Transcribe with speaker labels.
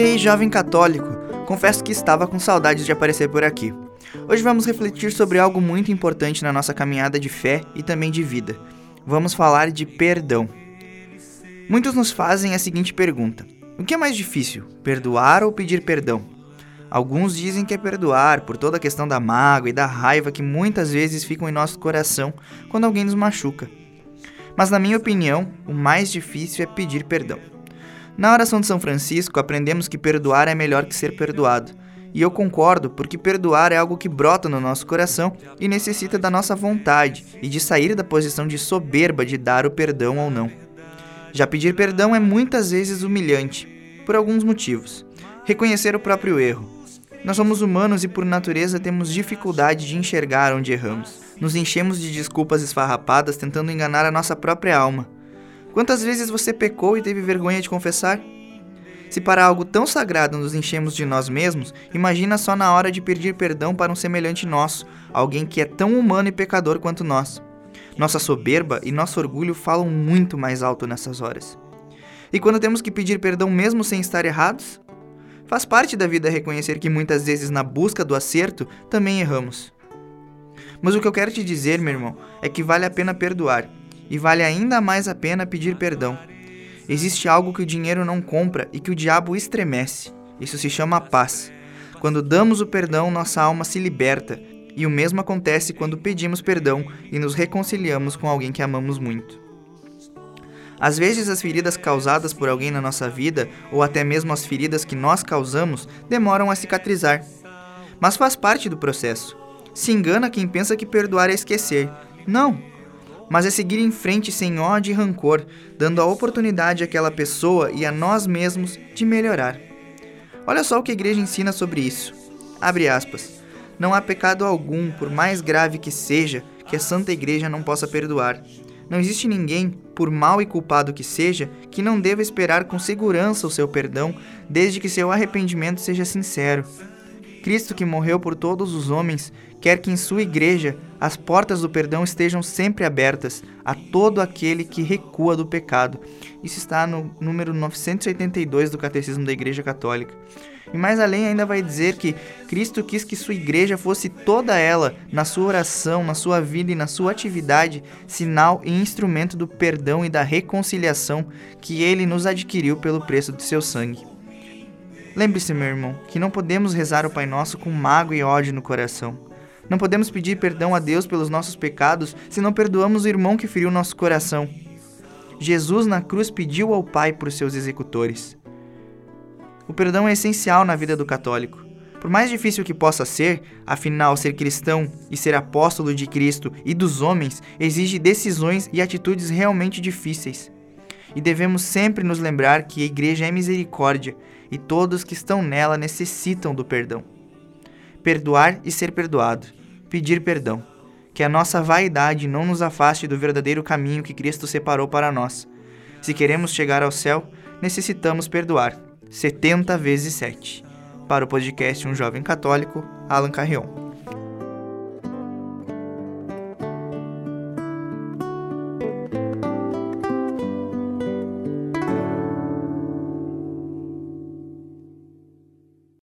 Speaker 1: E aí, jovem católico, confesso que estava com saudades de aparecer por aqui. Hoje vamos refletir sobre algo muito importante na nossa caminhada de fé e também de vida. Vamos falar de perdão. Muitos nos fazem a seguinte pergunta: O que é mais difícil, perdoar ou pedir perdão? Alguns dizem que é perdoar por toda a questão da mágoa e da raiva que muitas vezes ficam em nosso coração quando alguém nos machuca. Mas, na minha opinião, o mais difícil é pedir perdão. Na oração de São Francisco, aprendemos que perdoar é melhor que ser perdoado. E eu concordo, porque perdoar é algo que brota no nosso coração e necessita da nossa vontade e de sair da posição de soberba de dar o perdão ou não. Já pedir perdão é muitas vezes humilhante, por alguns motivos. Reconhecer o próprio erro. Nós somos humanos e, por natureza, temos dificuldade de enxergar onde erramos. Nos enchemos de desculpas esfarrapadas tentando enganar a nossa própria alma. Quantas vezes você pecou e teve vergonha de confessar? Se para algo tão sagrado nos enchemos de nós mesmos, imagina só na hora de pedir perdão para um semelhante nosso, alguém que é tão humano e pecador quanto nós. Nossa soberba e nosso orgulho falam muito mais alto nessas horas. E quando temos que pedir perdão mesmo sem estar errados? Faz parte da vida reconhecer que muitas vezes na busca do acerto também erramos. Mas o que eu quero te dizer, meu irmão, é que vale a pena perdoar e vale ainda mais a pena pedir perdão. Existe algo que o dinheiro não compra e que o diabo estremece. Isso se chama paz. Quando damos o perdão, nossa alma se liberta, e o mesmo acontece quando pedimos perdão e nos reconciliamos com alguém que amamos muito. Às vezes, as feridas causadas por alguém na nossa vida, ou até mesmo as feridas que nós causamos, demoram a cicatrizar. Mas faz parte do processo. Se engana quem pensa que perdoar é esquecer. Não! Mas é seguir em frente sem ódio e rancor, dando a oportunidade àquela pessoa e a nós mesmos de melhorar. Olha só o que a igreja ensina sobre isso. Abre aspas. Não há pecado algum, por mais grave que seja, que a Santa Igreja não possa perdoar. Não existe ninguém, por mal e culpado que seja, que não deva esperar com segurança o seu perdão, desde que seu arrependimento seja sincero. Cristo, que morreu por todos os homens, quer que em sua igreja as portas do perdão estejam sempre abertas a todo aquele que recua do pecado. Isso está no número 982 do Catecismo da Igreja Católica. E mais além, ainda vai dizer que Cristo quis que sua igreja fosse toda ela, na sua oração, na sua vida e na sua atividade, sinal e instrumento do perdão e da reconciliação que ele nos adquiriu pelo preço de seu sangue. Lembre-se, meu irmão, que não podemos rezar o Pai Nosso com mágoa e ódio no coração. Não podemos pedir perdão a Deus pelos nossos pecados se não perdoamos o irmão que feriu nosso coração. Jesus na cruz pediu ao Pai por seus executores. O perdão é essencial na vida do católico. Por mais difícil que possa ser, afinal, ser cristão e ser apóstolo de Cristo e dos homens exige decisões e atitudes realmente difíceis. E devemos sempre nos lembrar que a igreja é misericórdia e todos que estão nela necessitam do perdão. Perdoar e ser perdoado. Pedir perdão. Que a nossa vaidade não nos afaste do verdadeiro caminho que Cristo separou para nós. Se queremos chegar ao céu, necessitamos perdoar. 70 vezes 7. Para o podcast Um Jovem Católico, Alan Carrion.